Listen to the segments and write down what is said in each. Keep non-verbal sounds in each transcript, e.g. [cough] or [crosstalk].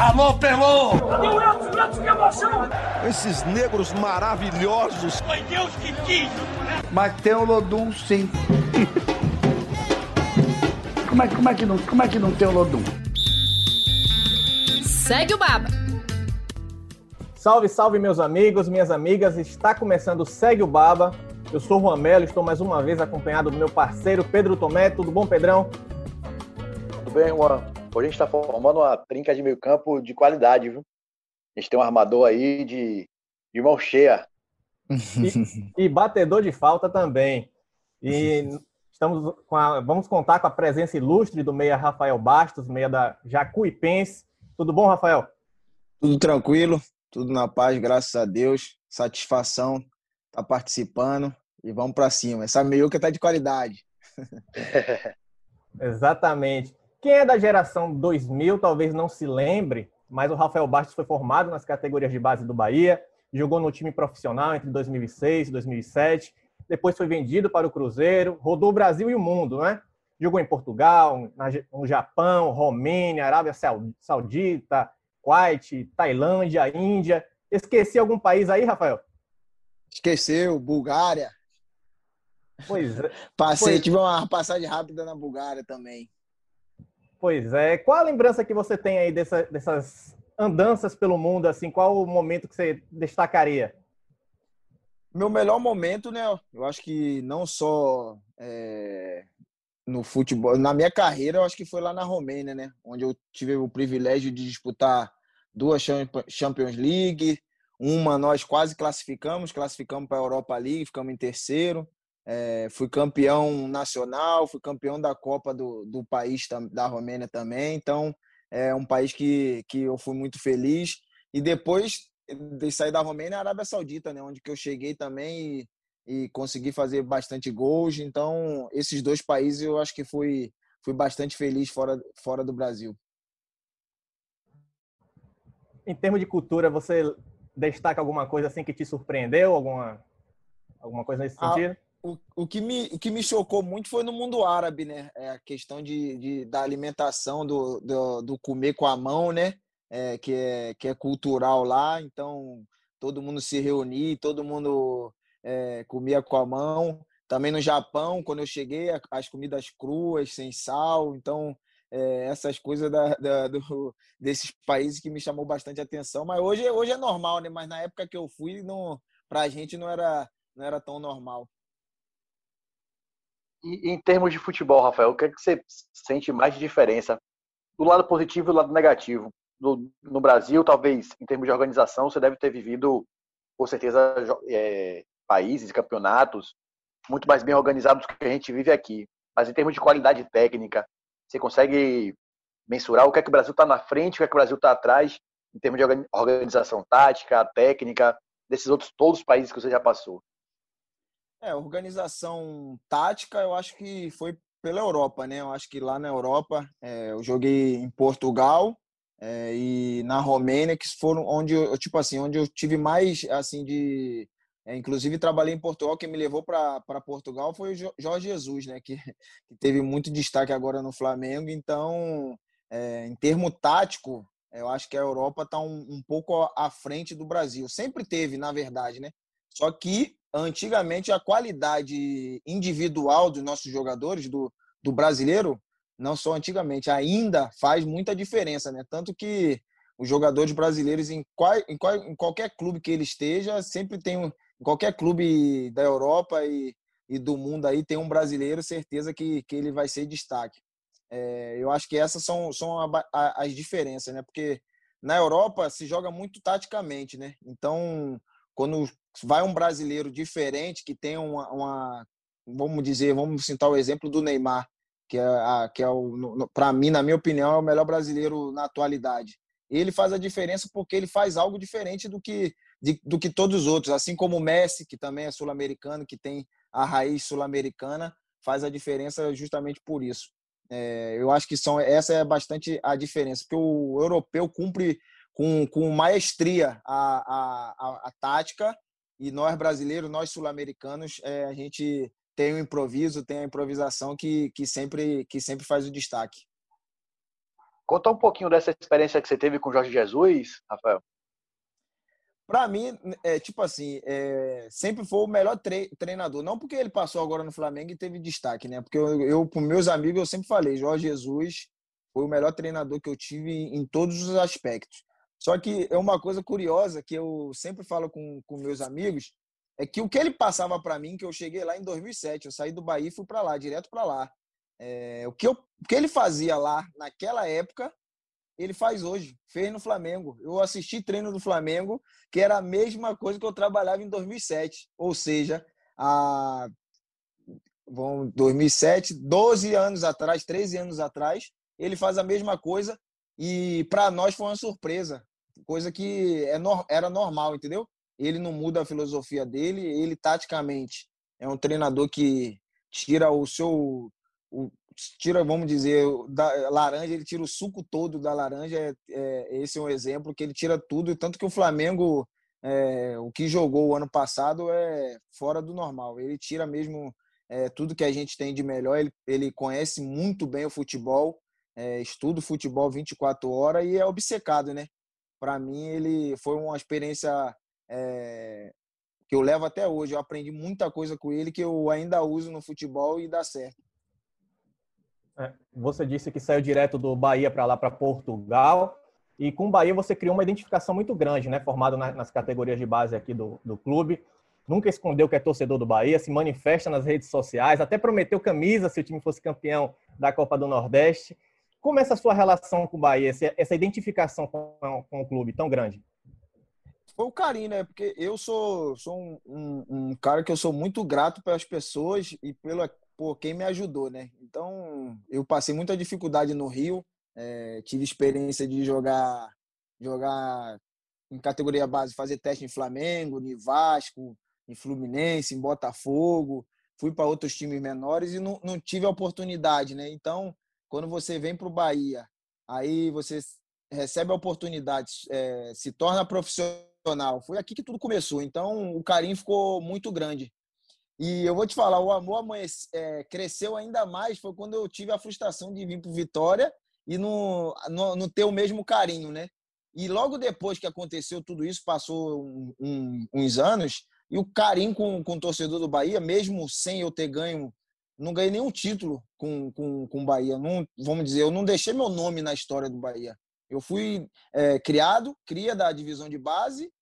Alô, Pelô! Cadê o Edson? Edson, que emoção! Esses negros maravilhosos. Foi Deus que quis! Mas tem o Lodum, sim. como, é, como, é que não, como é que não tem o Lodum? Segue o Baba. Salve, salve, meus amigos, minhas amigas. Está começando o Segue o Baba. Eu sou o Juan Melo, estou mais uma vez acompanhado do meu parceiro Pedro Tomé. Tudo bom, Pedrão? Tudo bem, Juan. Hoje a gente está formando uma trinca de meio campo de qualidade, viu? A gente tem um armador aí de, de mão cheia. [laughs] E, e batedor de falta também. E [laughs] estamos com a, vamos contar com a presença ilustre do meia Rafael Bastos, meia da Jacuipense. Tudo bom, Rafael? Tudo tranquilo, tudo na paz, graças a Deus. Satisfação tá participando e vamos para cima. Essa meiuca tá de qualidade. [laughs] Exatamente. Quem é da geração 2000 talvez não se lembre, mas o Rafael Bastos foi formado nas categorias de base do Bahia, jogou no time profissional entre 2006 e 2007, depois foi vendido para o Cruzeiro, rodou o Brasil e o mundo, né? Jogou em Portugal, no Japão, Romênia, Arábia Saudita, Kuwait, Tailândia, Índia. Esqueci algum país aí, Rafael? Esqueceu, Bulgária. Pois é. Passei, pois... tive uma passagem rápida na Bulgária também. Pois é. Qual a lembrança que você tem aí dessa, dessas andanças pelo mundo? Assim, qual o momento que você destacaria? Meu melhor momento, né? Eu acho que não só é, no futebol, na minha carreira, eu acho que foi lá na Romênia, né? Onde eu tive o privilégio de disputar duas Champions League, uma nós quase classificamos, classificamos para a Europa League, ficamos em terceiro. É, fui campeão nacional, fui campeão da Copa do, do país da Romênia também. Então, é um país que, que eu fui muito feliz. E depois de sair da Romênia, a Arábia Saudita, né, onde que eu cheguei também e, e consegui fazer bastante gols. Então, esses dois países eu acho que fui, fui bastante feliz fora, fora do Brasil. Em termos de cultura, você destaca alguma coisa assim que te surpreendeu? Alguma, alguma coisa nesse ah, sentido? O, o, que me, o que me chocou muito foi no mundo árabe, né? É a questão de, de da alimentação, do, do, do, comer com a mão, né? É, que, é, que é cultural lá. Então, todo mundo se reunia, todo mundo é, comia com a mão. Também no Japão, quando eu cheguei, as comidas cruas, sem sal. Então, é, essas coisas da, da, do, desses países que me chamou bastante atenção. Mas hoje, hoje é normal, né? Mas na época que eu fui, para a gente não era, não era tão normal. E em termos de futebol, Rafael, o que, é que você sente mais de diferença do lado positivo e do lado negativo? No, no Brasil, talvez, em termos de organização, você deve ter vivido, com certeza, é, países, campeonatos muito mais bem organizados do que a gente vive aqui. Mas em termos de qualidade técnica, você consegue mensurar o que é que o Brasil está na frente, o que é que o Brasil está atrás, em termos de organização tática, técnica, desses outros todos os países que você já passou? É, organização tática, eu acho que foi pela Europa, né? Eu acho que lá na Europa, é, eu joguei em Portugal é, e na Romênia, que foram onde eu, tipo assim, onde eu tive mais, assim, de é, inclusive, trabalhei em Portugal. Quem me levou para Portugal foi o Jorge Jesus, né? Que, [laughs] que, teve muito destaque agora no Flamengo. Então, é, em termo tático, eu acho que a Europa está um, um, pouco à frente do Brasil. Sempre teve, na verdade, né? Só que, antigamente, a qualidade individual dos nossos jogadores, do, do brasileiro, não só antigamente, ainda faz muita diferença, né? Tanto que os jogadores brasileiros, em, qual, em, qual, em qualquer clube que ele esteja, sempre tem um qualquer clube da Europa e, e do mundo aí tem um brasileiro, certeza que, que ele vai ser destaque. É, eu acho que essas são, são a, a, as diferenças, né? Porque na Europa se joga muito taticamente, né? Então, quando vai um brasileiro diferente que tem uma, uma vamos dizer, vamos citar o exemplo do Neymar, que é, a, que é o, para mim, na minha opinião, é o melhor brasileiro na atualidade. Ele faz a diferença porque ele faz algo diferente do que de, do que todos os outros, assim como o Messi, que também é sul-americano, que tem a raiz sul-americana, faz a diferença justamente por isso. É, eu acho que são, essa é bastante a diferença, porque o europeu cumpre com, com maestria a, a, a, a tática e nós brasileiros, nós sul-americanos, é, a gente tem o improviso, tem a improvisação que, que, sempre, que sempre faz o destaque. Conta um pouquinho dessa experiência que você teve com o Jorge Jesus, Rafael. Para mim, é tipo assim, é, sempre foi o melhor tre treinador. Não porque ele passou agora no Flamengo e teve destaque, né? Porque eu, eu para meus amigos, eu sempre falei, Jorge Jesus foi o melhor treinador que eu tive em todos os aspectos. Só que é uma coisa curiosa que eu sempre falo com, com meus amigos, é que o que ele passava para mim, que eu cheguei lá em 2007, eu saí do Bahia e fui para lá, direto para lá. É, o, que eu, o que ele fazia lá naquela época, ele faz hoje, fez no Flamengo. Eu assisti treino do Flamengo, que era a mesma coisa que eu trabalhava em 2007, ou seja, a bom, 2007, 12 anos atrás, 13 anos atrás, ele faz a mesma coisa e para nós foi uma surpresa, coisa que é, era normal, entendeu? Ele não muda a filosofia dele, ele taticamente é um treinador que tira o seu o, tira, vamos dizer, da laranja, ele tira o suco todo da laranja. É, é, esse é um exemplo que ele tira tudo, tanto que o Flamengo, é, o que jogou o ano passado é fora do normal. Ele tira mesmo é, tudo que a gente tem de melhor. Ele, ele conhece muito bem o futebol, é, estuda o futebol 24 horas e é obcecado, né? Para mim, ele foi uma experiência é, que eu levo até hoje. Eu aprendi muita coisa com ele que eu ainda uso no futebol e dá certo. É, você disse que saiu direto do Bahia para lá para Portugal. E com o Bahia você criou uma identificação muito grande, né? Formado nas categorias de base aqui do, do clube. Nunca escondeu que é torcedor do Bahia, se manifesta nas redes sociais, até prometeu camisa se o time fosse campeão da Copa do Nordeste. Como é essa sua relação com o Bahia, essa identificação com, o clube tão grande? Foi o carinho, né? Porque eu sou, sou um, um, um cara que eu sou muito grato pelas pessoas e pela, por quem me ajudou, né? Então, eu passei muita dificuldade no Rio, é, tive experiência de jogar jogar em categoria base, fazer teste em Flamengo, em Vasco, em Fluminense, em Botafogo, fui para outros times menores e não, não tive a oportunidade, né? Então, quando você vem para o Bahia, aí você recebe a oportunidade, é, se torna profissional. Foi aqui que tudo começou. Então, o carinho ficou muito grande. E eu vou te falar, o amor é, cresceu ainda mais foi quando eu tive a frustração de vir para Vitória e não, não, não, ter o mesmo carinho, né? E logo depois que aconteceu tudo isso, passou um, um, uns anos, e o carinho com, com o torcedor do Bahia, mesmo sem eu ter ganho, não ganhei nenhum título com, com, com o Bahia. Não, vamos dizer, eu não deixei meu nome na história do Bahia. Eu fui é, criado, cria da divisão de base,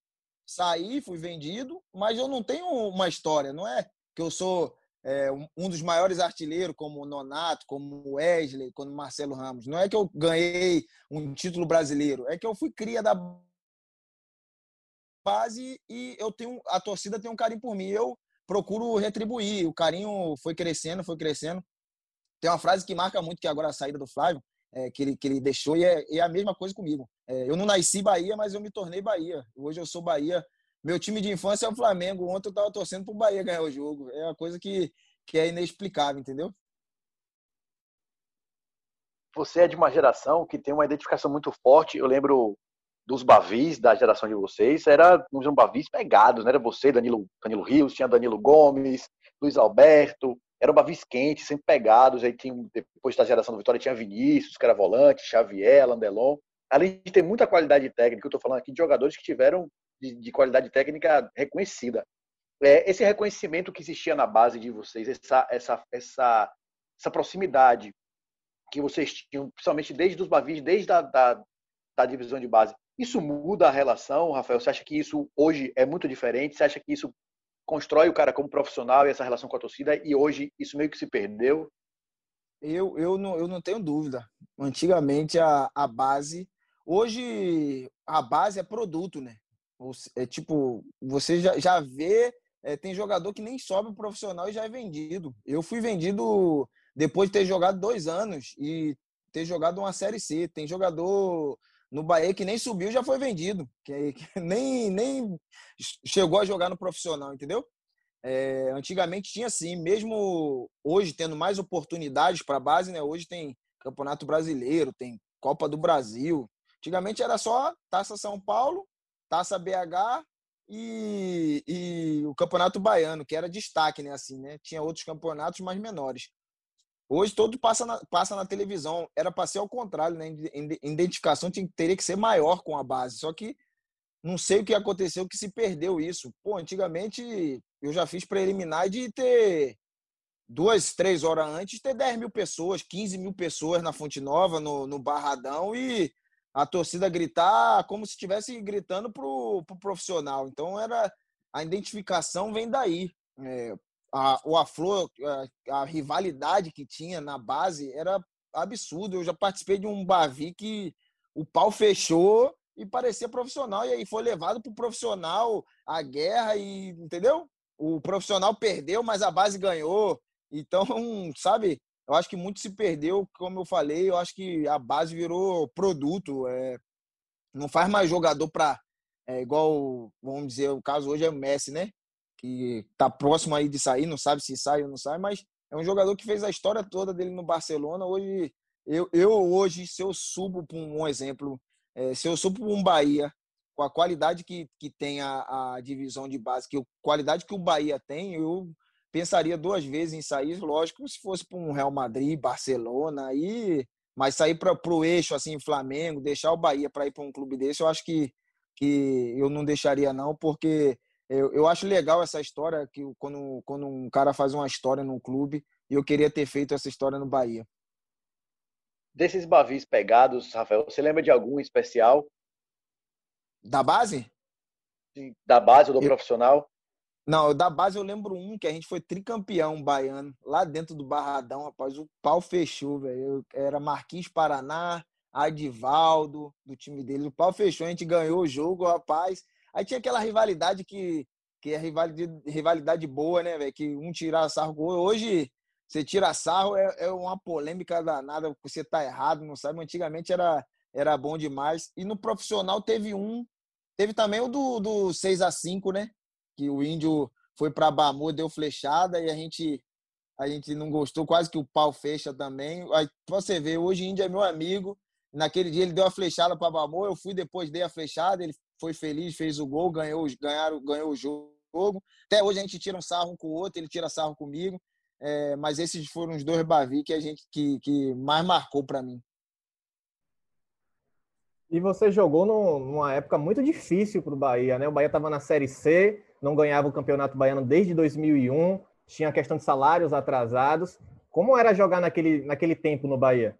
saí, fui vendido, mas eu não tenho uma história, não é que eu sou é, um dos maiores artilheiros, como o Nonato, como o Wesley, como o Marcelo Ramos. Não é que eu ganhei um título brasileiro, é que eu fui cria da base e eu tenho a torcida tem um carinho por mim. Eu procuro retribuir. O carinho foi crescendo, foi crescendo. Tem uma frase que marca muito que agora a saída do Flávio, é, que, ele, que ele deixou, e é, é a mesma coisa comigo. É, eu não nasci Bahia, mas eu me tornei Bahia. Hoje eu sou Bahia meu time de infância é o Flamengo. Ontem eu tava torcendo pro Bahia ganhar o jogo. É uma coisa que, que é inexplicável, entendeu? Você é de uma geração que tem uma identificação muito forte. Eu lembro dos Bavis, da geração de vocês, era uns Bavis pegados, né? Era você, Danilo, Danilo Rios, tinha Danilo Gomes, Luiz Alberto, eram Bavis quentes, sempre pegados. Aí tinha, depois da geração do Vitória, tinha Vinícius, que era volante, Xavier, Landelon. Além de ter muita qualidade técnica, eu estou falando aqui de jogadores que tiveram de, de qualidade técnica reconhecida. É, esse reconhecimento que existia na base de vocês, essa, essa, essa, essa proximidade que vocês tinham, principalmente desde os Bavis, desde a da, da divisão de base, isso muda a relação, Rafael? Você acha que isso hoje é muito diferente? Você acha que isso constrói o cara como profissional e essa relação com a torcida e hoje isso meio que se perdeu? Eu, eu, não, eu não tenho dúvida. Antigamente a, a base, hoje a base é produto, né? É tipo, você já, já vê, é, tem jogador que nem sobe o profissional e já é vendido. Eu fui vendido depois de ter jogado dois anos e ter jogado uma Série C. Tem jogador no Bahia que nem subiu já foi vendido, que, que [laughs] nem, nem chegou a jogar no profissional, entendeu? É, antigamente tinha sim, mesmo hoje tendo mais oportunidades para a base, né? Hoje tem Campeonato Brasileiro, tem Copa do Brasil. Antigamente era só Taça São Paulo Taça BH e, e o Campeonato Baiano, que era destaque, né? Assim, né? Tinha outros campeonatos mais menores. Hoje todo passa na, passa na televisão. Era para ser ao contrário, né? Identificação tinha, teria que ser maior com a base. Só que não sei o que aconteceu que se perdeu isso. Pô, antigamente eu já fiz preliminar de ter duas, três horas antes, ter 10 mil pessoas, 15 mil pessoas na Fonte Nova, no, no Barradão, e a torcida gritar como se estivesse gritando pro, pro profissional. Então era a identificação vem daí. É, a, o Aflor, a, a, rivalidade que tinha na base era absurdo. Eu já participei de um Bavi que o pau fechou e parecia profissional, e aí foi levado para o profissional a guerra, e entendeu? O profissional perdeu, mas a base ganhou. Então, [laughs] sabe, eu acho que muito se perdeu, como eu falei, eu acho que a base virou produto. É, não faz mais jogador para. É igual, vamos dizer, o caso hoje é o Messi, né? Que tá próximo aí de sair, não sabe se sai ou não sai, mas é um jogador que fez a história toda dele no Barcelona. Hoje, eu, eu hoje, se eu subo para um, exemplo, é, se eu subo para um Bahia, com a qualidade que, que tem a, a divisão de base, que a qualidade que o Bahia tem, eu pensaria duas vezes em sair, lógico, se fosse para um Real Madrid, Barcelona, aí, mas sair para o eixo, assim, Flamengo, deixar o Bahia para ir para um clube desse, eu acho que, que eu não deixaria não, porque eu, eu acho legal essa história, que quando, quando um cara faz uma história num clube, e eu queria ter feito essa história no Bahia. Desses Bavis pegados, Rafael, você lembra de algum especial? Da base? Da base ou do eu... profissional? Não, da base eu lembro um que a gente foi tricampeão baiano, lá dentro do Barradão, rapaz, o pau fechou, velho. Era Marquinhos Paraná, Adivaldo, do time dele. O pau fechou, a gente ganhou o jogo, rapaz. Aí tinha aquela rivalidade que, que é rivalidade, rivalidade boa, né, velho? Que um tirar sarro com Hoje, você tira sarro, é, é uma polêmica danada, você tá errado, não sabe? Antigamente era, era bom demais. E no profissional teve um, teve também o do, do 6 a 5 né? que o índio foi para Bamu, deu flechada e a gente a gente não gostou, quase que o pau fecha também. Aí você vê, hoje índio é meu amigo. Naquele dia ele deu a flechada para Bamu, eu fui depois dei a flechada, ele foi feliz, fez o gol, ganhou, ganharam, ganhou o jogo. Até hoje a gente tira um sarro um com o outro, ele tira sarro comigo. É, mas esses foram os dois Bavi que a gente que, que mais marcou para mim. E você jogou no, numa época muito difícil para o Bahia, né? O Bahia estava na Série C, não ganhava o Campeonato Baiano desde 2001, tinha a questão de salários atrasados. Como era jogar naquele, naquele tempo no Bahia?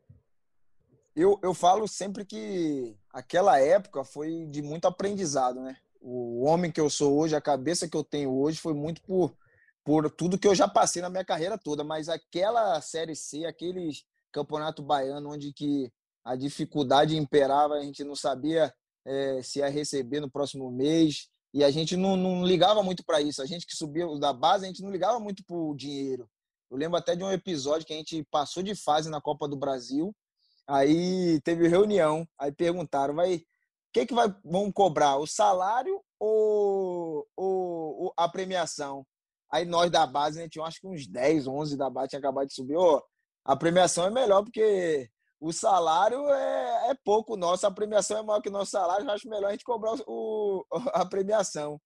Eu, eu falo sempre que aquela época foi de muito aprendizado, né? O homem que eu sou hoje, a cabeça que eu tenho hoje foi muito por, por tudo que eu já passei na minha carreira toda, mas aquela Série C, aquele Campeonato Baiano, onde que a dificuldade imperava, a gente não sabia é, se ia receber no próximo mês, e a gente não, não ligava muito para isso. A gente que subia da base, a gente não ligava muito para o dinheiro. Eu lembro até de um episódio que a gente passou de fase na Copa do Brasil. Aí teve reunião, aí perguntaram, vai, o que que vai, vão cobrar, o salário ou, ou, a premiação? Aí nós da base, né, tinha acho que uns 10, 11 da base tinha acabado de subir. Oh, a premiação é melhor porque o salário é, é pouco nosso, a premiação é maior que o nosso salário, eu acho melhor a gente cobrar o, a premiação.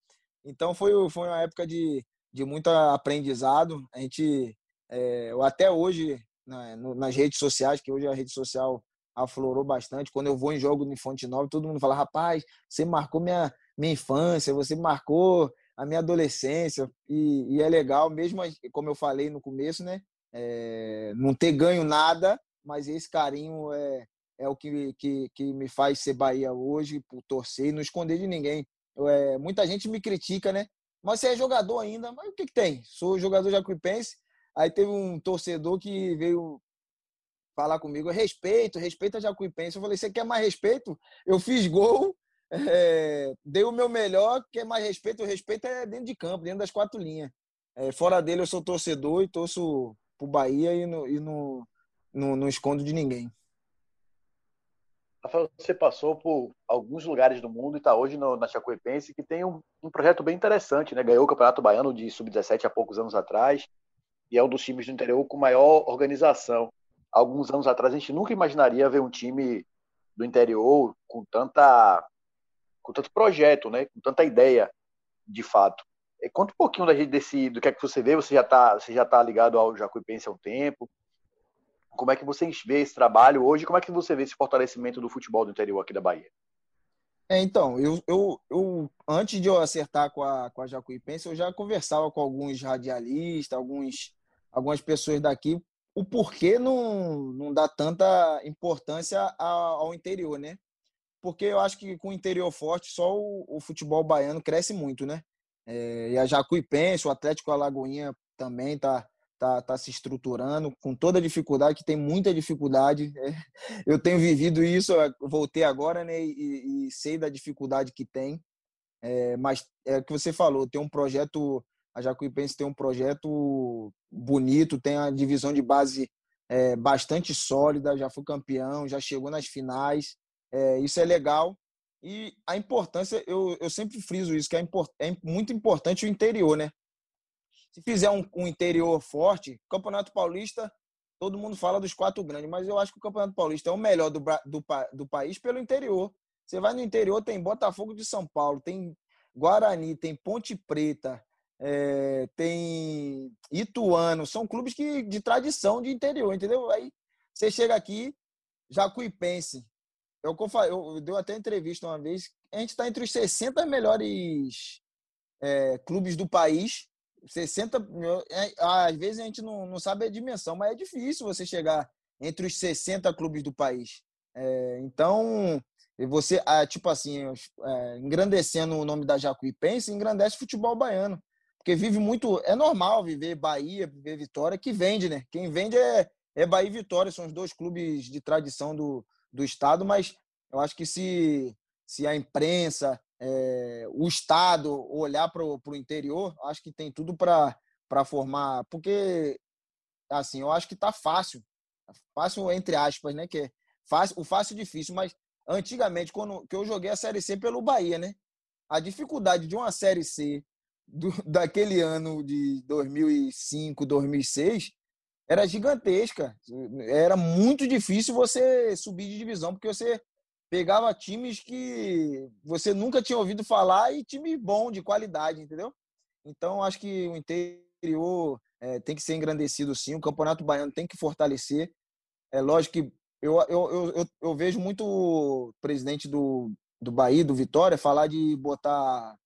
Então foi, foi uma época de, de muito aprendizado. A gente, é, até hoje, né, nas redes sociais, que hoje a rede social aflorou bastante, quando eu vou em jogo no Fonte Nova, todo mundo fala, rapaz, você marcou minha, minha infância, você marcou a minha adolescência, e, e é legal, mesmo como eu falei no começo, né? É, não ter ganho nada, mas esse carinho é, é o que, que, que me faz ser Bahia hoje, por torcer e não esconder de ninguém. É, muita gente me critica, né? Mas você é jogador ainda, mas o que, que tem? Sou jogador Jacuipense. Aí teve um torcedor que veio falar comigo, respeito, respeito a Jacuipense. Eu falei, você quer mais respeito? Eu fiz gol, é, [laughs] dei o meu melhor, quer mais respeito? O respeito é dentro de campo, dentro das quatro linhas. É, fora dele, eu sou torcedor e torço pro Bahia e no, e no, não, não escondo de ninguém. Rafael, você passou por alguns lugares do mundo e está hoje no, na Chacuepense, que tem um, um, projeto bem interessante, né? Ganhou o Campeonato Baiano de Sub-17 há poucos anos atrás e é um dos times do interior com maior organização. Alguns anos atrás a gente nunca imaginaria ver um time do interior com tanta com tanto projeto, né? Com tanta ideia, de fato. Conta um pouquinho da gente desse do que é que você vê. Você já está você já tá ligado ao Jacuipense há um tempo. Como é que você vê esse trabalho hoje? Como é que você vê esse fortalecimento do futebol do interior aqui da Bahia? É, então, eu, eu, eu, antes de eu acertar com a, com a Jacuipense, eu já conversava com alguns radialistas, alguns, algumas pessoas daqui, o porquê não, não dá tanta importância ao interior, né? Porque eu acho que com o interior forte, só o, o futebol baiano cresce muito, né? É, e a Jacuipense, o Atlético Alagoinha também tá, tá, tá se estruturando com toda a dificuldade, que tem muita dificuldade. É, eu tenho vivido isso, voltei agora, né? E, e sei da dificuldade que tem. É, mas é o que você falou, tem um projeto, a Jacuipense tem um projeto bonito, tem a divisão de base é, bastante sólida, já foi campeão, já chegou nas finais. É, isso é legal. E a importância, eu, eu sempre friso isso, que é, import, é muito importante o interior, né? Se fizer um, um interior forte, Campeonato Paulista, todo mundo fala dos quatro grandes, mas eu acho que o Campeonato Paulista é o melhor do, do, do país pelo interior. Você vai no interior, tem Botafogo de São Paulo, tem Guarani, tem Ponte Preta, é, tem Ituano, são clubes que, de tradição de interior, entendeu? Aí você chega aqui, Jacuipense. Eu, eu, eu dei até entrevista uma vez, a gente está entre os 60 melhores é, clubes do país. 60, é, às vezes a gente não, não sabe a dimensão, mas é difícil você chegar entre os 60 clubes do país. É, então, você, tipo assim, é, engrandecendo o nome da Jacuipense, engrandece o futebol baiano. Porque vive muito. É normal viver Bahia, viver Vitória, que vende, né? Quem vende é, é Bahia e Vitória, são os dois clubes de tradição do, do Estado, mas eu acho que se, se a imprensa, é, o Estado olhar para o interior, acho que tem tudo para formar. Porque, assim, eu acho que está fácil. Fácil, entre aspas, né? Que é fácil, o fácil difícil, mas antigamente, quando que eu joguei a Série C pelo Bahia, né? A dificuldade de uma Série C do, daquele ano de 2005, 2006 era gigantesca. Era muito difícil você subir de divisão, porque você pegava times que você nunca tinha ouvido falar e time bom, de qualidade, entendeu? Então, acho que o interior é, tem que ser engrandecido sim, o Campeonato Baiano tem que fortalecer. É lógico que eu, eu, eu, eu vejo muito o presidente do, do Bahia, do Vitória, falar de botar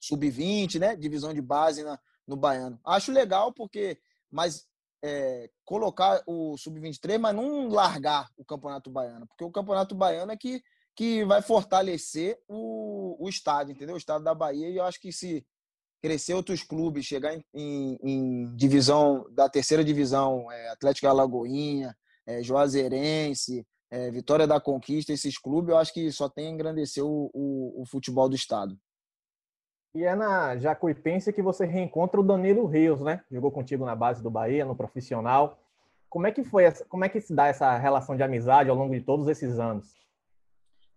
sub-20, né? Divisão de base na, no Baiano. Acho legal porque, mas é, colocar o sub-23, mas não largar o Campeonato Baiano, porque o Campeonato Baiano é que, que vai fortalecer o, o estado, entendeu? O estado da Bahia. E eu acho que se crescer outros clubes, chegar em, em, em divisão da terceira divisão, é, Atlético Alagoinha, é, Juazeirense, é, Vitória da Conquista, esses clubes, eu acho que só tem a engrandecer o, o, o futebol do estado. E é na Jacuipense que você reencontra o Danilo Rios, né? Jogou contigo na base do Bahia, no profissional. Como é que foi essa, como é que se dá essa relação de amizade ao longo de todos esses anos?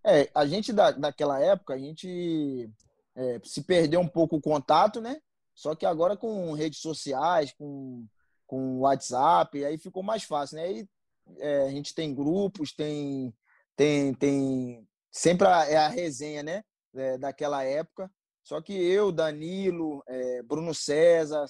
É, a gente da, daquela época, a gente é, se perdeu um pouco o contato, né? Só que agora com redes sociais, com, com WhatsApp, aí ficou mais fácil, né? Aí é, a gente tem grupos, tem, tem, tem sempre a, é a resenha, né? É, daquela época. Só que eu, Danilo, é, Bruno César,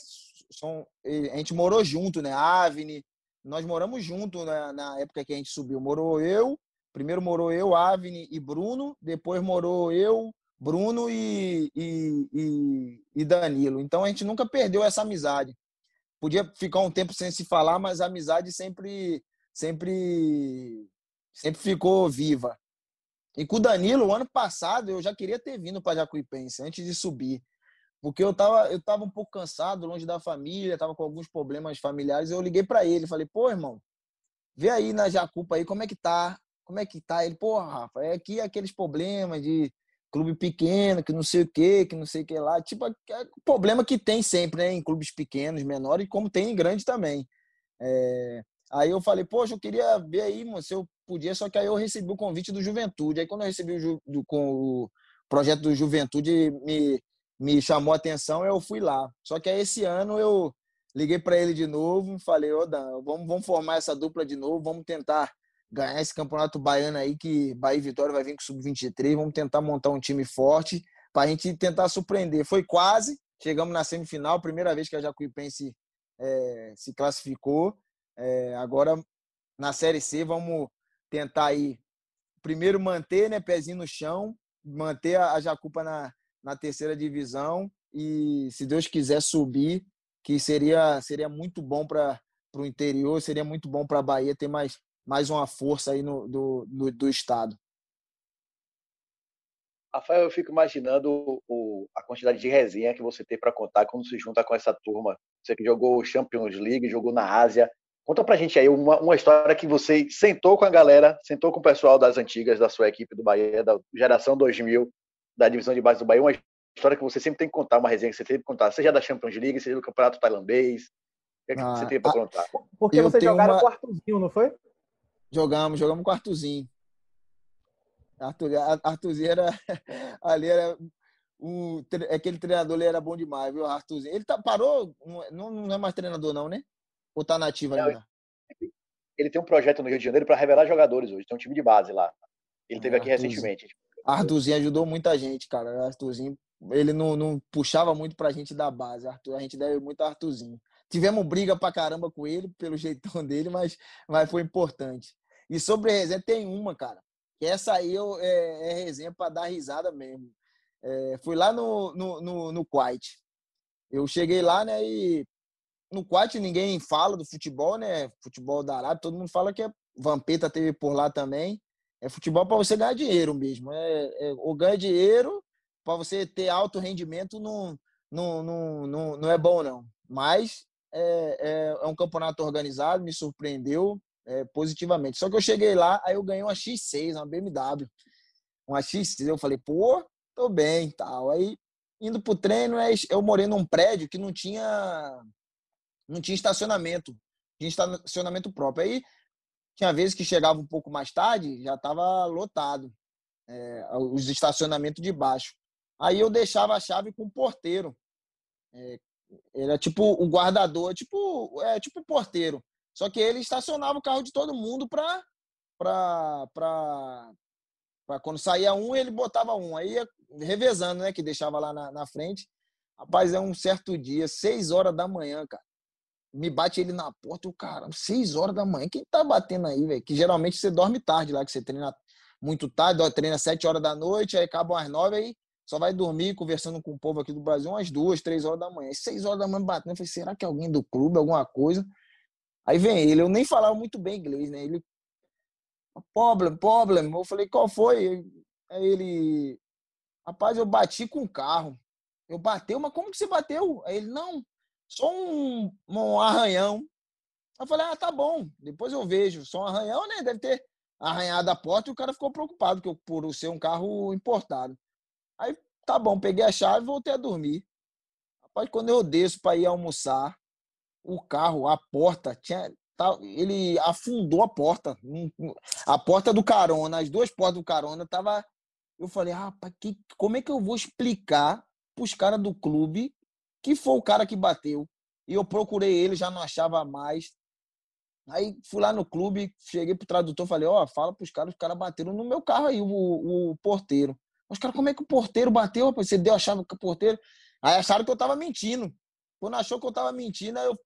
são, a gente morou junto, né? Avni, nós moramos junto na, na, época que a gente subiu. Morou eu, primeiro morou eu, Avni e Bruno, depois morou eu, Bruno e, e, e, e Danilo. Então a gente nunca perdeu essa amizade. Podia ficar um tempo sem se falar, mas a amizade sempre, sempre, sempre ficou viva. E com o Danilo, o ano passado, eu já queria ter vindo para Jacuipense antes de subir. Porque eu estava eu tava um pouco cansado, longe da família, estava com alguns problemas familiares. Eu liguei para ele, falei, pô, irmão, vê aí na Jacupa aí como é que tá. Como é que tá? Ele, pô, Rafa, é aqui aqueles problemas de clube pequeno, que não sei o que, que não sei o que lá. Tipo, é problema que tem sempre, né? Em clubes pequenos, menores, como tem em grandes também. É... Aí eu falei, poxa, eu queria ver aí, mano, se eu podia, só que aí eu recebi o convite do Juventude. Aí quando eu recebi o, Ju, do, com o projeto do Juventude me, me chamou a atenção, eu fui lá. Só que aí esse ano eu liguei para ele de novo, falei, ô Dan, vamos, vamos formar essa dupla de novo, vamos tentar ganhar esse campeonato baiano aí, que Bahia e Vitória vai vir com sub-23, vamos tentar montar um time forte para a gente tentar surpreender. Foi quase, chegamos na semifinal, primeira vez que a Jacuipense é, se classificou. É, agora na Série C, vamos tentar aí primeiro manter, né, pezinho no chão, manter a Jacupa na, na terceira divisão e, se Deus quiser, subir, que seria, seria muito bom para o interior, seria muito bom para a Bahia ter mais, mais uma força aí no, do, do, do estado. Rafael, eu fico imaginando o, a quantidade de resenha que você tem para contar quando se junta com essa turma. Você que jogou Champions League, jogou na Ásia. Conta pra gente aí uma, uma história que você sentou com a galera, sentou com o pessoal das antigas da sua equipe do Bahia, da geração 2000, da divisão de base do Bahia, uma história que você sempre tem que contar, uma resenha que você tem que contar, seja da Champions League, seja do Campeonato Tailandês. O que, é que ah, você tem para contar? Porque vocês jogaram uma... quartozinho, não foi? Jogamos, jogamos quartozinho. Arthur, Arthurzinho era. [laughs] Ali era. Um, aquele treinador ele era bom demais, viu? Arthurzinho. Ele tá, parou, não, não é mais treinador, não, né? Ou tá nativo ainda? Ele tem um projeto no Rio de Janeiro para revelar jogadores hoje. Tem um time de base lá. Ele teve aqui Arthurzinho. recentemente. Arthurzinho ajudou muita gente, cara. Arthurzinho, ele não, não puxava muito pra gente da base. Arthur, a gente deve muito a Arthurzinho. Tivemos briga pra caramba com ele, pelo [laughs] jeitão dele, mas, mas foi importante. E sobre resenha, tem uma, cara. Que essa aí eu, é, é resenha para dar risada mesmo. É, fui lá no, no, no, no Kuwait. Eu cheguei lá, né, e no Kuwait ninguém fala do futebol, né? Futebol da Arábia, todo mundo fala que é Vampeta teve por lá também. É futebol para você ganhar dinheiro mesmo. É, é, ou ganha dinheiro para você ter alto rendimento não, não, não, não, não é bom, não. Mas é, é, é um campeonato organizado, me surpreendeu é, positivamente. Só que eu cheguei lá, aí eu ganhei uma X6, uma BMW. Uma X6, eu falei, pô, tô bem tal. Aí, indo pro treino, é, eu morei num prédio que não tinha, não tinha estacionamento. Tinha estacionamento próprio. Aí, tinha vezes que chegava um pouco mais tarde, já estava lotado. É, os estacionamentos de baixo. Aí eu deixava a chave com o porteiro. É, era tipo o guardador, tipo, é, tipo porteiro. Só que ele estacionava o carro de todo mundo para para para quando saía um, ele botava um. Aí ia revezando, né? Que deixava lá na, na frente. Rapaz, é um certo dia, seis horas da manhã, cara. Me bate ele na porta, o cara, seis horas da manhã. Quem tá batendo aí, velho? Que geralmente você dorme tarde lá, que você treina muito tarde, treina sete horas da noite, aí acabam às nove, aí só vai dormir conversando com o povo aqui do Brasil umas duas, três horas da manhã. E seis horas da manhã batendo. Eu falei, será que é alguém do clube, alguma coisa? Aí vem ele, eu nem falava muito bem inglês, né? Ele, problem, problem. Eu falei, qual foi? Aí ele, rapaz, eu bati com o carro. Eu bateu, mas como que você bateu? Aí ele, não, só um, um arranhão. Eu falei, ah, tá bom, depois eu vejo. Só um arranhão, né? Deve ter arranhado a porta e o cara ficou preocupado que eu, por ser um carro importado. Aí, tá bom, peguei a chave e voltei a dormir. Rapaz, quando eu desço para ir almoçar, o carro, a porta, tinha, tá, ele afundou a porta. A porta do carona, as duas portas do carona, tava. Eu falei, rapaz, que, como é que eu vou explicar para os caras do clube que foi o cara que bateu? E eu procurei ele, já não achava mais. Aí fui lá no clube, cheguei pro tradutor, falei, ó, oh, fala pros caras, os caras bateram no meu carro aí, o, o porteiro. Os caras, como é que o porteiro bateu? Rapaz? Você deu a chave pro porteiro? Aí acharam que eu tava mentindo. Quando achou que eu tava mentindo, aí eu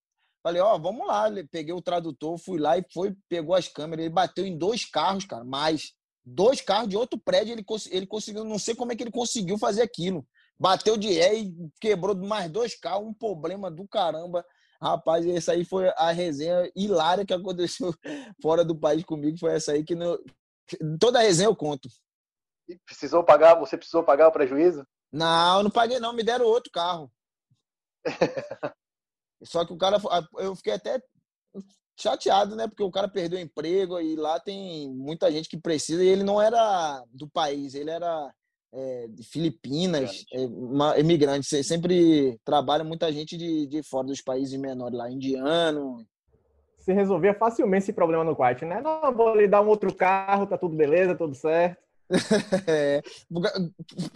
Falei, ó, oh, vamos lá. Peguei o tradutor, fui lá e foi, pegou as câmeras. Ele bateu em dois carros, cara, mais. Dois carros de outro prédio. Ele, ele conseguiu, não sei como é que ele conseguiu fazer aquilo. Bateu de ré e quebrou mais dois carros. Um problema do caramba. Rapaz, essa aí foi a resenha hilária que aconteceu [laughs] fora do país comigo. Foi essa aí que toda a resenha eu conto. E precisou pagar? Você precisou pagar o prejuízo? Não, não paguei não. Me deram outro carro. [laughs] Só que o cara, eu fiquei até chateado, né? Porque o cara perdeu o emprego e lá tem muita gente que precisa e ele não era do país, ele era é, de Filipinas, é, uma, imigrante. Sempre trabalha muita gente de, de fora dos países menores lá, indiano. Se resolvia facilmente esse problema no quarto, né? Não, vou lhe dar um outro carro, tá tudo beleza, tudo certo. [laughs] é,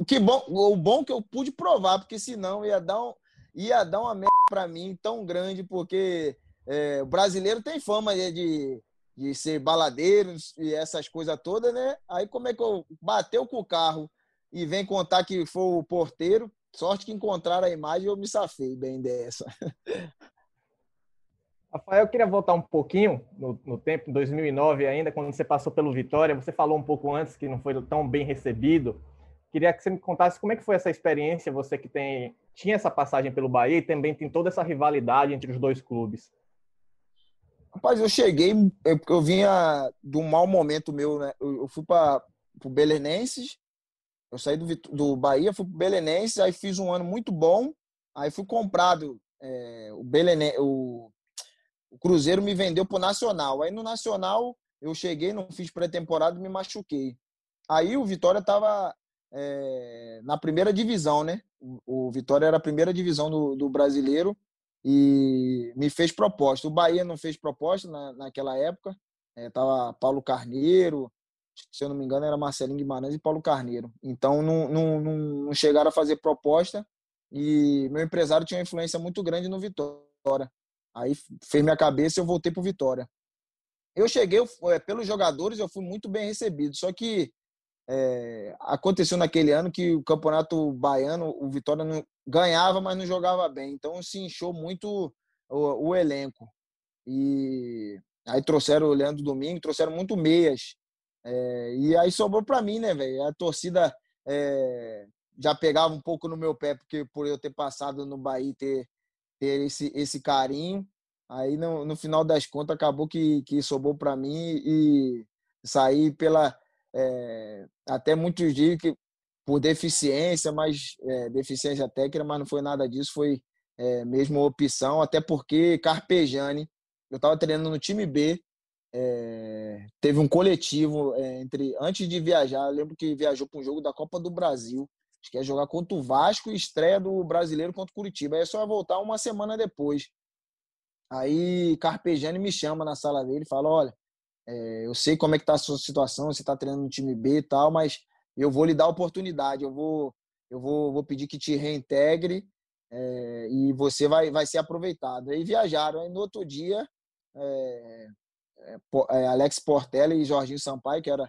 que bom, o bom que eu pude provar, porque senão ia dar um, ia dar uma merda para mim tão grande, porque é, o brasileiro tem fama de, de ser baladeiro e essas coisas todas, né? Aí como é que eu bateu com o carro e vem contar que foi o porteiro? Sorte que encontraram a imagem e eu me safei bem dessa. [laughs] Rafael, eu queria voltar um pouquinho no, no, tempo, em 2009 ainda, quando você passou pelo Vitória. Você falou um pouco antes que não foi tão bem recebido. Queria que você me contasse como é que foi essa experiência, você que tem tinha essa passagem pelo Bahia e também tem toda essa rivalidade entre os dois clubes. Rapaz, eu cheguei, eu, eu vinha de um mau momento meu, né? Eu, eu fui para o Belenenses, eu saí do, do Bahia, fui para o Belenenses, aí fiz um ano muito bom, aí fui comprado, é, o, Belene, o o Cruzeiro me vendeu pro Nacional. Aí no Nacional eu cheguei, não fiz pré-temporada me machuquei. Aí o Vitória estava é, na primeira divisão, né? O, Vitória era a primeira divisão do, do, brasileiro e me fez proposta. O Bahia não fez proposta na, naquela época. É, tava Paulo Carneiro, se eu não me engano era Marcelinho Guimarães e Paulo Carneiro. Então não, não, não chegaram a fazer proposta e meu empresário tinha uma influência muito grande no Vitória. Aí fez minha cabeça e eu voltei para Vitória. Eu cheguei, eu, é, pelos jogadores, eu fui muito bem recebido. Só que é, aconteceu naquele ano que o campeonato baiano, o Vitória não, ganhava, mas não jogava bem. Então se inchou muito o, o elenco. E aí trouxeram o Leandro Domingo, trouxeram muito meias. É, e aí sobrou para mim, né, velho? A torcida é, já pegava um pouco no meu pé, porque por eu ter passado no Bahia ter ter esse, esse carinho. Aí, no, no final das contas, acabou que, que sobrou para mim e saí pela. É, até muitos dias que por deficiência, mas é, deficiência técnica, mas não foi nada disso, foi é, mesmo opção, até porque Carpejani, eu estava treinando no time B, é, teve um coletivo é, entre antes de viajar, lembro que viajou para um jogo da Copa do Brasil, Acho que ia jogar contra o Vasco e estreia do brasileiro contra o Curitiba. Aí é só voltar uma semana depois. Aí Carpegiani me chama na sala dele e fala: Olha, é, eu sei como é que tá a sua situação, você está treinando no time B e tal, mas eu vou lhe dar oportunidade, eu vou, eu vou, vou pedir que te reintegre é, e você vai, vai ser aproveitado. Aí viajaram. Aí no outro dia, é, é, é Alex Portela e Jorginho Sampaio, que eram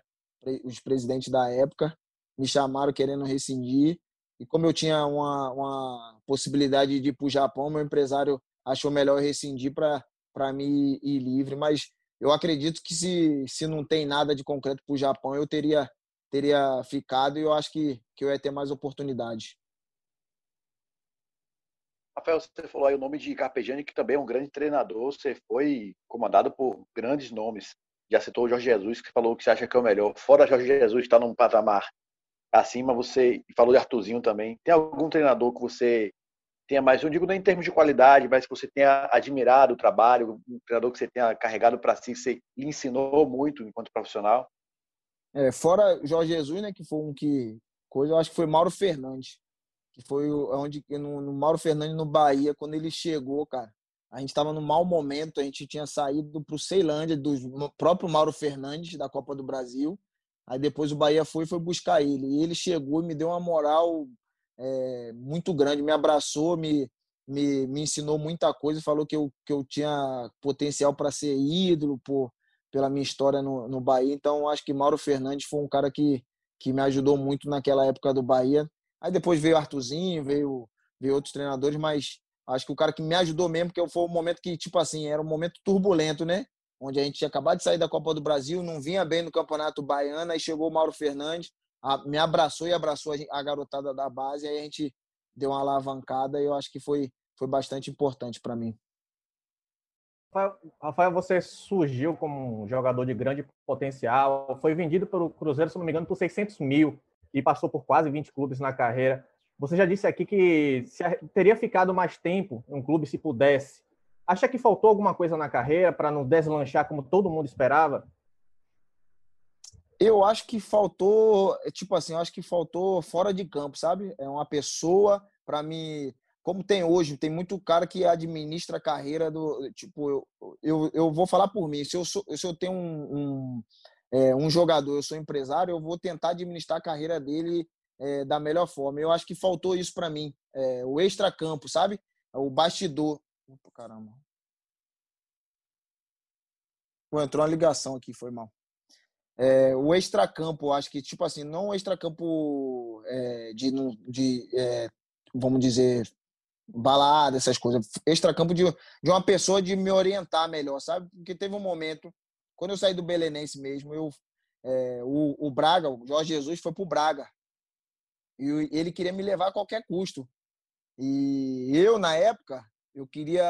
os presidentes da época, me chamaram querendo rescindir. E como eu tinha uma, uma possibilidade de ir para o Japão, meu empresário achou melhor rescindir para mim ir livre. Mas eu acredito que se, se não tem nada de concreto para o Japão, eu teria, teria ficado e eu acho que, que eu ia ter mais oportunidade. Rafael, você falou aí o nome de Carpegiani, que também é um grande treinador. Você foi comandado por grandes nomes. Já citou o Jorge Jesus, que falou que você acha que é o melhor. Fora Jorge Jesus, está num patamar acima, você falou de Artuzinho também. Tem algum treinador que você tenha mais, eu digo não em termos de qualidade, mas que você tenha admirado o trabalho, um treinador que você tenha carregado para si, que você lhe ensinou muito enquanto profissional? É, fora Jorge Jesus, né, que foi um que coisa, eu acho que foi Mauro Fernandes, que foi onde no, no Mauro Fernandes no Bahia, quando ele chegou, cara, a gente estava no mau momento, a gente tinha saído para o Ceilândia do próprio Mauro Fernandes da Copa do Brasil Aí depois o Bahia foi foi buscar ele. E ele chegou e me deu uma moral é, muito grande, me abraçou, me, me, me ensinou muita coisa, falou que eu, que eu tinha potencial para ser ídolo por, pela minha história no, no Bahia. Então acho que Mauro Fernandes foi um cara que, que me ajudou muito naquela época do Bahia. Aí depois veio Artuzinho, veio, veio outros treinadores, mas acho que o cara que me ajudou mesmo, porque foi um momento que, tipo assim, era um momento turbulento, né? onde a gente tinha acabado de sair da Copa do Brasil, não vinha bem no Campeonato Baiano, aí chegou o Mauro Fernandes, a, me abraçou e abraçou a, a, garotada da base, aí a gente deu uma alavancada e eu acho que foi, foi bastante importante para mim. Rafael, você surgiu como um jogador de grande potencial, foi vendido pelo Cruzeiro, se não me engano, por 600 mil e passou por quase 20 clubes na carreira. Você já disse aqui que teria ficado mais tempo em um clube se pudesse. Acha que faltou alguma coisa na carreira para não deslanchar como todo mundo esperava? Eu acho que faltou, tipo assim, eu acho que faltou fora de campo, sabe? É uma pessoa para mim, como tem hoje, tem muito cara que administra a carreira do, tipo, eu, eu, eu vou falar por mim, se eu, sou, se eu tenho um, um, é, um jogador, eu sou empresário, eu vou tentar administrar a carreira dele é, da melhor forma. Eu acho que faltou isso para mim, é, o extra-campo, sabe? O bastidor. Opa, caramba. Pô, entrou uma ligação aqui, foi mal. É, o extracampo, acho que, tipo assim, não o extracampo é, de, de é, vamos dizer, balada, essas coisas. Extracampo de, de uma pessoa de me orientar melhor, sabe? Porque teve um momento, quando eu saí do Belenense mesmo, eu, é, o, o Braga, o Jorge Jesus foi pro Braga. E ele queria me levar a qualquer custo. E eu, na época, eu queria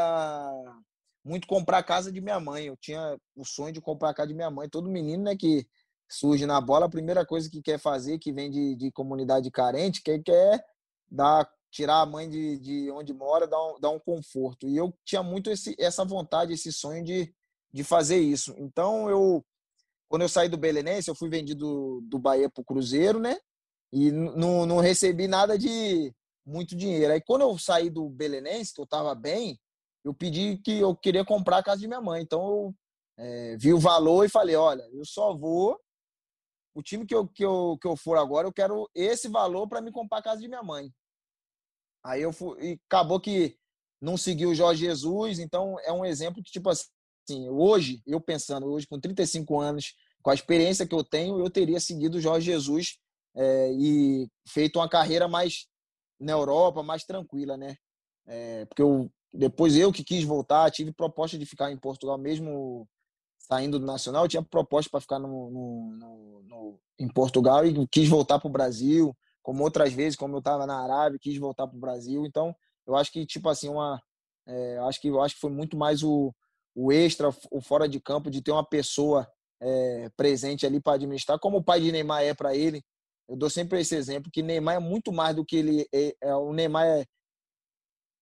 muito comprar a casa de minha mãe. Eu tinha o sonho de comprar a casa de minha mãe. Todo menino, né, que surge na bola, a primeira coisa que quer fazer, que vem de, de comunidade carente, que quer dar, tirar a mãe de, de onde mora, dar um, dar um conforto. E eu tinha muito esse, essa vontade, esse sonho de, de fazer isso. Então, eu, quando eu saí do Belenense, eu fui vendido do Bahia para o Cruzeiro, né? E não, recebi nada de muito dinheiro. Aí, quando eu saí do Belenense, que eu estava bem, eu pedi que eu queria comprar a casa de minha mãe. Então, eu é, vi o valor e falei: olha, eu só vou o time que eu, que eu, que eu for agora, eu quero esse valor para me comprar a casa de minha mãe. Aí eu fui, e acabou que não seguiu o Jorge Jesus, então é um exemplo que, tipo assim, hoje, eu pensando, hoje com 35 anos, com a experiência que eu tenho, eu teria seguido o Jorge Jesus é, e feito uma carreira mais na Europa, mais tranquila, né? É, porque eu, depois eu que quis voltar, tive proposta de ficar em Portugal mesmo saindo do Nacional, eu tinha proposta para ficar no, no, no, no, em Portugal e quis voltar para o Brasil, como outras vezes, como eu estava na Arábia, quis voltar para o Brasil. Então, eu acho que, tipo assim, uma, é, acho que, eu acho que foi muito mais o, o extra, o fora de campo, de ter uma pessoa é, presente ali para administrar, como o pai de Neymar é para ele. Eu dou sempre esse exemplo, que Neymar é muito mais do que ele é. é o Neymar é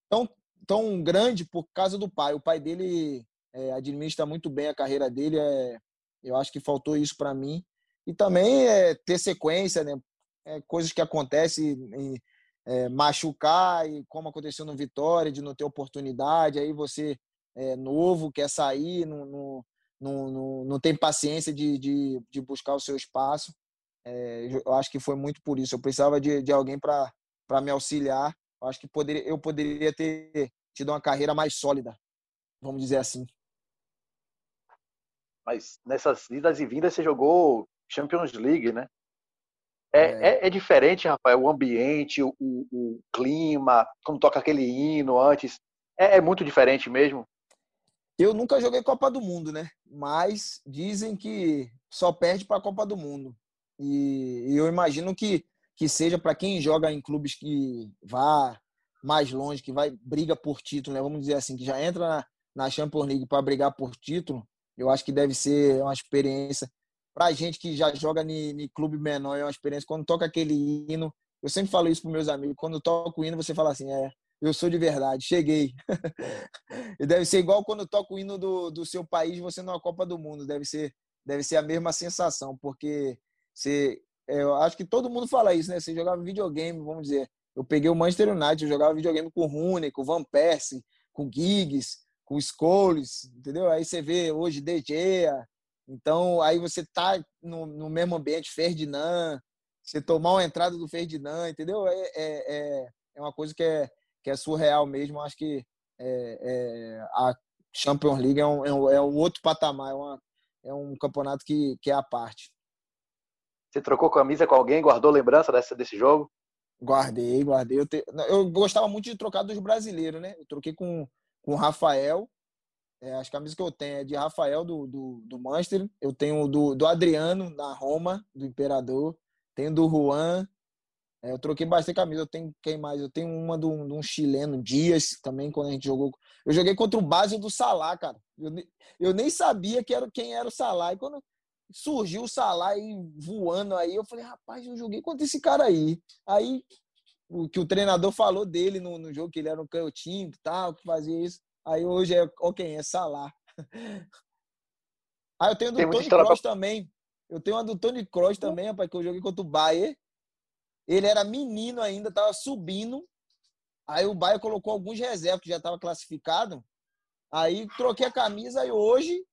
tão, tão grande por causa do pai. O pai dele é, administra muito bem a carreira dele. É, eu acho que faltou isso para mim. E também é ter sequência, né? Coisas que acontecem, em, machucar, e como aconteceu no Vitória, de não ter oportunidade, aí você é novo, quer sair, não, não, não, não tem paciência de, de, de buscar o seu espaço. É, eu acho que foi muito por isso. Eu precisava de, de alguém para me auxiliar. Eu acho que poderia, eu poderia ter tido uma carreira mais sólida, vamos dizer assim. Mas nessas idas e vindas você jogou Champions League, né? É, é. é, é diferente, Rafael, o ambiente, o, o, clima, como toca aquele hino antes. É, é, muito diferente mesmo. Eu nunca joguei Copa do Mundo, né? Mas dizem que só perde para a Copa do Mundo. E, eu imagino que, que seja para quem joga em clubes que vá mais longe, que vai briga por título, né? Vamos dizer assim, que já entra na, na Champions League para brigar por título, eu acho que deve ser uma experiência para a gente que já joga em clube menor, é uma experiência. Quando toca aquele hino, eu sempre falo isso para meus amigos. Quando toca o hino, você fala assim: é, eu sou de verdade, cheguei. [laughs] e deve ser igual quando toca o hino do, do seu país, você numa Copa do Mundo. Deve ser, deve ser a mesma sensação, porque você, é, eu acho que todo mundo fala isso, né? Você jogava videogame, vamos dizer. Eu peguei o Manchester United, eu jogava videogame com o Rooney, com o Van Persie, com o Giggs, com o Scholes, entendeu? Aí você vê hoje Gea, então aí você tá no, no mesmo ambiente, Ferdinand, você tomar uma entrada do Ferdinand, entendeu? É, é, é, é uma coisa que é, que é surreal mesmo, acho que é, é, a Champions League é um, é um, é um outro patamar, é, uma, é um campeonato que, que é a parte. Você trocou camisa com alguém, guardou lembrança dessa, desse jogo? Guardei, guardei. Eu, te... eu gostava muito de trocar dos brasileiros, né? Eu troquei com com o Rafael. É, as camisas que eu tenho é de Rafael do, do, do Manchester. Eu tenho do, do Adriano, da Roma, do Imperador. Tenho do Juan. É, eu troquei bastante camisa. Eu tenho quem mais? Eu tenho uma de um, de um chileno, Dias, também, quando a gente jogou. Eu joguei contra o base do Salah, cara. Eu, eu nem sabia que era, quem era o Salah. E quando surgiu o Salah aí voando aí, eu falei, rapaz, eu joguei contra esse cara aí. Aí o que o treinador falou dele no, no jogo, que ele era um canhotinho e tal, que fazia isso. Aí hoje é quem é Salah. [laughs] Ah, eu tenho do Tony Kroos pra... também. Eu tenho uma do Tony Kroos também, rapaz, que eu joguei contra o Bayern. Ele era menino ainda, tava subindo. Aí o Bayern colocou alguns reservas que já tava classificado. Aí troquei a camisa e hoje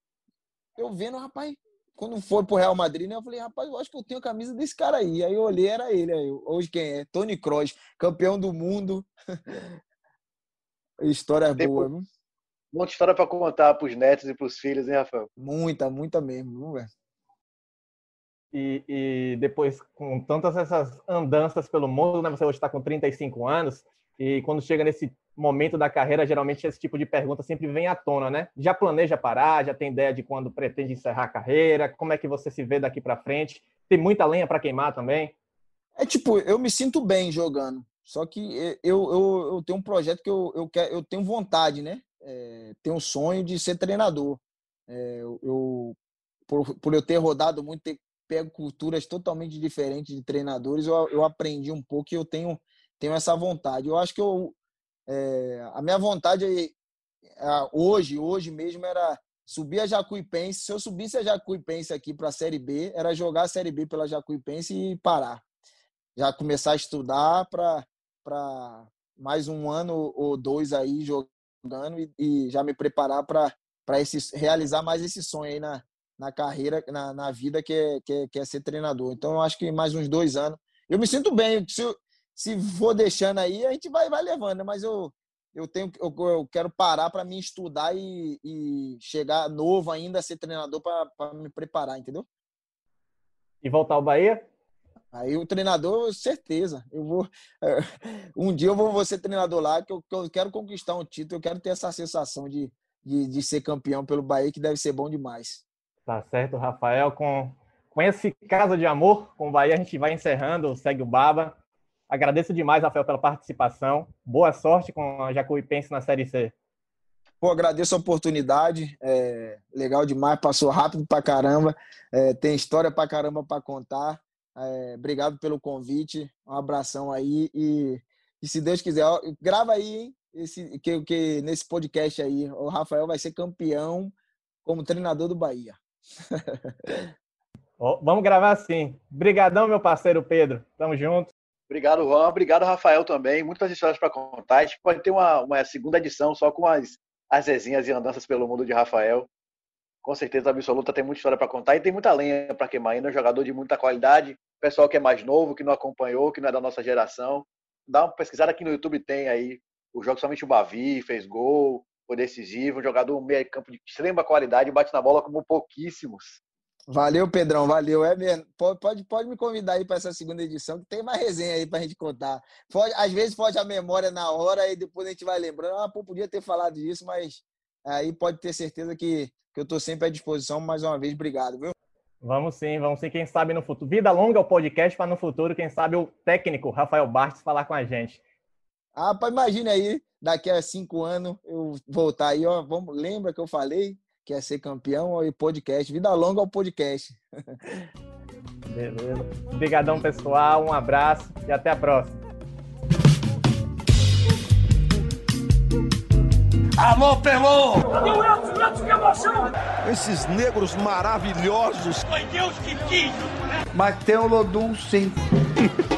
eu vendo, rapaz, quando foi pro Real Madrid, né, eu falei, rapaz, eu acho que eu tenho a camisa desse cara aí. Aí eu olhei, era ele. Aí, hoje quem é? Tony Kroos, campeão do mundo. [laughs] história boa, viu? Muita história para contar para os netos e para os filhos, hein, Rafael? Muita, muita mesmo, velho? E, e, depois, com tantas essas andanças pelo mundo, né? Você hoje está com 35 anos, E quando chega nesse momento da carreira, geralmente esse tipo de pergunta sempre vem à tona, né? Já planeja parar? Já tem ideia de quando pretende encerrar a carreira? Como é que você se vê daqui para frente? Tem muita lenha para queimar também? É tipo, eu me sinto bem jogando. Só que eu, eu, eu tenho um projeto que eu, eu, quero, eu tenho vontade, né? É, tenho um sonho de ser treinador. É, eu, por, por eu ter rodado muito, ter pego culturas totalmente diferentes de treinadores, eu, eu aprendi um pouco e eu tenho, tenho essa vontade. Eu acho que eu, é, a minha vontade hoje, hoje mesmo era subir a Jacuipense. Se eu subisse a Jacuipense aqui para a Série B, era jogar a Série B pela Jacuipense e parar. Já começar a estudar para mais um ano ou dois aí jogando e, e já me preparar para realizar mais esse sonho aí na, na carreira, na, na vida, que é, que, é, que é ser treinador. Então, eu acho que mais uns dois anos. Eu me sinto bem. Se, se for deixando aí, a gente vai, vai levando, né? mas eu, eu tenho eu, eu quero parar para me estudar e, e, chegar novo ainda a ser treinador para me preparar, entendeu? E voltar ao Bahia? Aí o treinador, certeza. Eu vou [laughs] um dia eu vou, vou ser treinador lá, que eu, que eu, quero conquistar um título, eu quero ter essa sensação de, de, de ser campeão pelo Bahia, que deve ser bom demais. Tá certo, Rafael. Com, com esse caso de amor com o Bahia, a gente vai encerrando, segue o Baba. Agradeço demais, Rafael, pela participação. Boa sorte com a Jacuipense na Série C. Pô, agradeço a oportunidade. É, legal demais, passou rápido pra caramba. É, tem história pra caramba pra contar. É, obrigado pelo convite. Um abração aí. E, e se Deus quiser, ó, grava aí, hein? Esse, que, que nesse podcast aí, o Rafael vai ser campeão como treinador do Bahia. [laughs] oh, vamos gravar sim. Obrigadão, meu parceiro Pedro. Tamo junto. Obrigado, Juan. Obrigado, Rafael, também. Muitas histórias para contar. A gente pode ter uma, uma segunda edição só com as, as e andanças pelo mundo de Rafael. Com certeza absoluta, tem muita história para contar e tem muita lenha para queimar ainda. Um jogador de muita qualidade. Pessoal que é mais novo, que não acompanhou, que não é da nossa geração. Dá uma pesquisada aqui no YouTube, tem aí o jogo somente o Bavi, fez gol, foi decisivo, um jogador meio campo de extrema qualidade, bate na bola como pouquíssimos. Valeu, Pedrão, valeu. É mesmo. Pode, pode, pode me convidar aí para essa segunda edição, que tem mais resenha aí para a gente contar. Pode, às vezes pode a memória na hora e depois a gente vai lembrando. Ah, pô, podia ter falado disso, mas aí pode ter certeza que, que eu estou sempre à disposição. Mais uma vez, obrigado, viu? Vamos sim, vamos sim. Quem sabe no futuro. Vida longa é o podcast para no futuro, quem sabe o técnico Rafael Bastos falar com a gente. Ah, imagine aí, daqui a cinco anos eu voltar aí, ó. Vamos, lembra que eu falei? quer ser campeão e podcast. Vida longa ao podcast. [laughs] Beleza. Obrigadão, pessoal. Um abraço e até a próxima. Alô, Pelô! Que! Esses negros maravilhosos. Foi Deus que quis. Mas tem o Lodum, sim. [laughs]